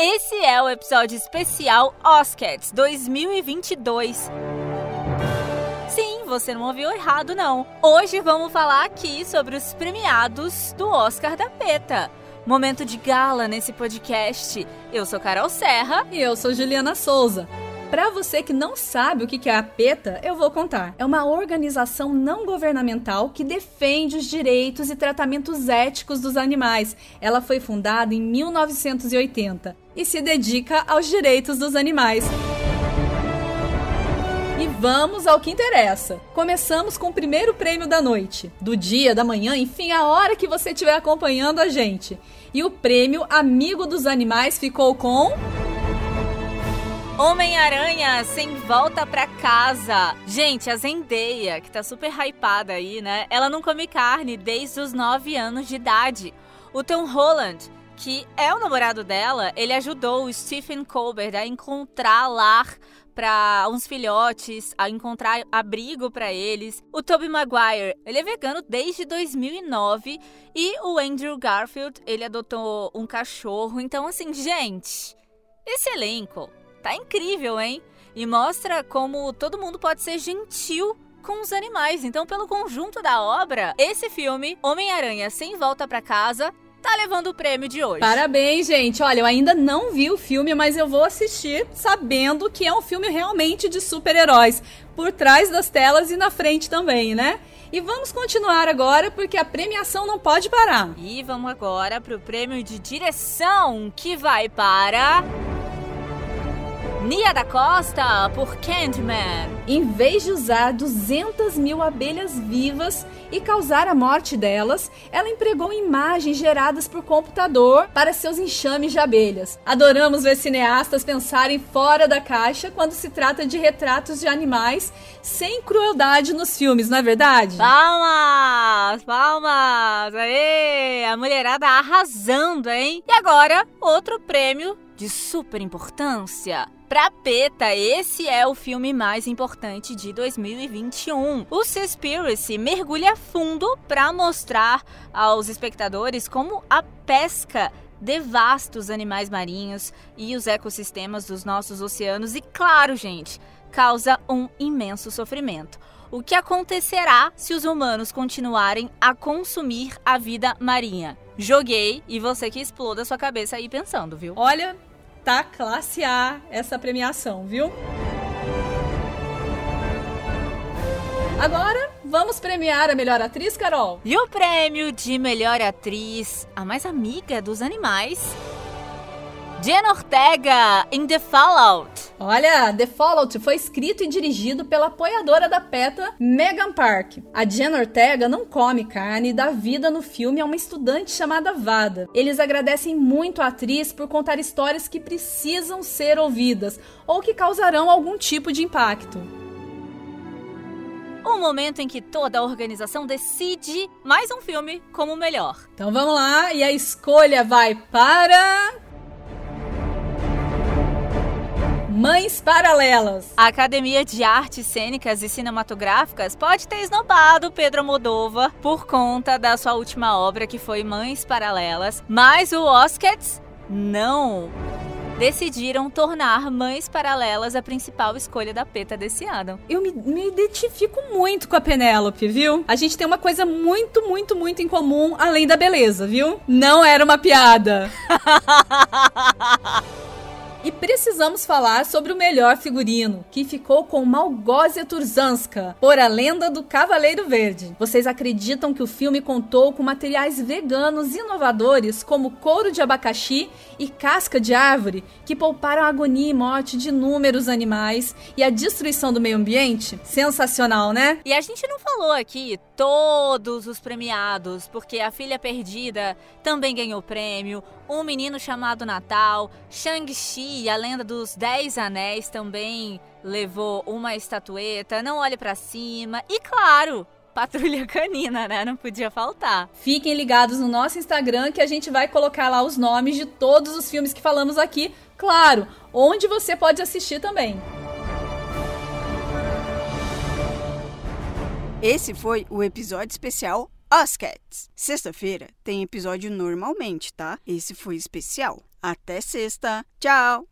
Esse é o episódio especial Oscars 2022. Sim, você não ouviu errado não. Hoje vamos falar aqui sobre os premiados do Oscar da PETA. Momento de gala nesse podcast. Eu sou Carol Serra e eu sou Juliana Souza. Para você que não sabe o que é a PETA, eu vou contar. É uma organização não governamental que defende os direitos e tratamentos éticos dos animais. Ela foi fundada em 1980 e se dedica aos direitos dos animais. E vamos ao que interessa. Começamos com o primeiro prêmio da noite, do dia, da manhã, enfim, a hora que você estiver acompanhando a gente. E o prêmio Amigo dos Animais ficou com. Homem-Aranha sem volta pra casa. Gente, a Zendaya, que tá super hypada aí, né? Ela não come carne desde os 9 anos de idade. O Tom Holland, que é o namorado dela, ele ajudou o Stephen Colbert a encontrar lar para uns filhotes, a encontrar abrigo para eles. O Tobey Maguire, ele é vegano desde 2009 e o Andrew Garfield, ele adotou um cachorro. Então assim, gente, esse elenco Tá incrível, hein? E mostra como todo mundo pode ser gentil com os animais. Então, pelo conjunto da obra, esse filme, Homem-Aranha Sem Volta para Casa, tá levando o prêmio de hoje. Parabéns, gente. Olha, eu ainda não vi o filme, mas eu vou assistir sabendo que é um filme realmente de super-heróis. Por trás das telas e na frente também, né? E vamos continuar agora porque a premiação não pode parar. E vamos agora pro prêmio de direção que vai para Nia da Costa por Candyman. Em vez de usar 200 mil abelhas vivas e causar a morte delas, ela empregou imagens geradas por computador para seus enxames de abelhas. Adoramos ver cineastas pensarem fora da caixa quando se trata de retratos de animais sem crueldade nos filmes, não é verdade? Palmas! Palmas! Aê! A mulherada arrasando, hein? E agora, outro prêmio de super importância. Pra PETA, esse é o filme mais importante de 2021. O Seaspiracy mergulha fundo para mostrar aos espectadores como a pesca devasta os animais marinhos e os ecossistemas dos nossos oceanos e, claro, gente, causa um imenso sofrimento. O que acontecerá se os humanos continuarem a consumir a vida marinha? Joguei e você que exploda sua cabeça aí pensando, viu? Olha, tá classe A essa premiação, viu? Agora, vamos premiar a melhor atriz, Carol. E o prêmio de melhor atriz, a mais amiga dos animais, Jen Ortega em The Fallout. Olha, The Fallout foi escrito e dirigido pela apoiadora da PETA, Megan Park. A Jen Ortega não come carne e dá vida no filme a uma estudante chamada Vada. Eles agradecem muito a atriz por contar histórias que precisam ser ouvidas ou que causarão algum tipo de impacto. O momento em que toda a organização decide mais um filme como o melhor. Então vamos lá, e a escolha vai para. Mães Paralelas. A Academia de Artes Cênicas e Cinematográficas pode ter esnobado Pedro Moldova por conta da sua última obra, que foi Mães Paralelas, mas o Oscars não decidiram tornar Mães Paralelas a principal escolha da PETA desse ano. Eu me, me, identifico muito com a Penélope, viu? A gente tem uma coisa muito, muito, muito em comum, além da beleza, viu? Não era uma piada. E precisamos falar sobre o melhor figurino, que ficou com Malgósia Turzanska, por A Lenda do Cavaleiro Verde. Vocês acreditam que o filme contou com materiais veganos inovadores, como couro de abacaxi e casca de árvore, que pouparam a agonia e morte de inúmeros animais e a destruição do meio ambiente? Sensacional, né? E a gente não falou aqui todos os premiados, porque A Filha Perdida também ganhou prêmio, Um Menino Chamado Natal, Shang-Chi a lenda dos Dez Anéis também levou uma estatueta. Não olhe para cima. E claro, Patrulha Canina, né? Não podia faltar. Fiquem ligados no nosso Instagram que a gente vai colocar lá os nomes de todos os filmes que falamos aqui. Claro, onde você pode assistir também. Esse foi o episódio especial Oscats. Sexta-feira tem episódio normalmente, tá? Esse foi especial. Até sexta. Tchau!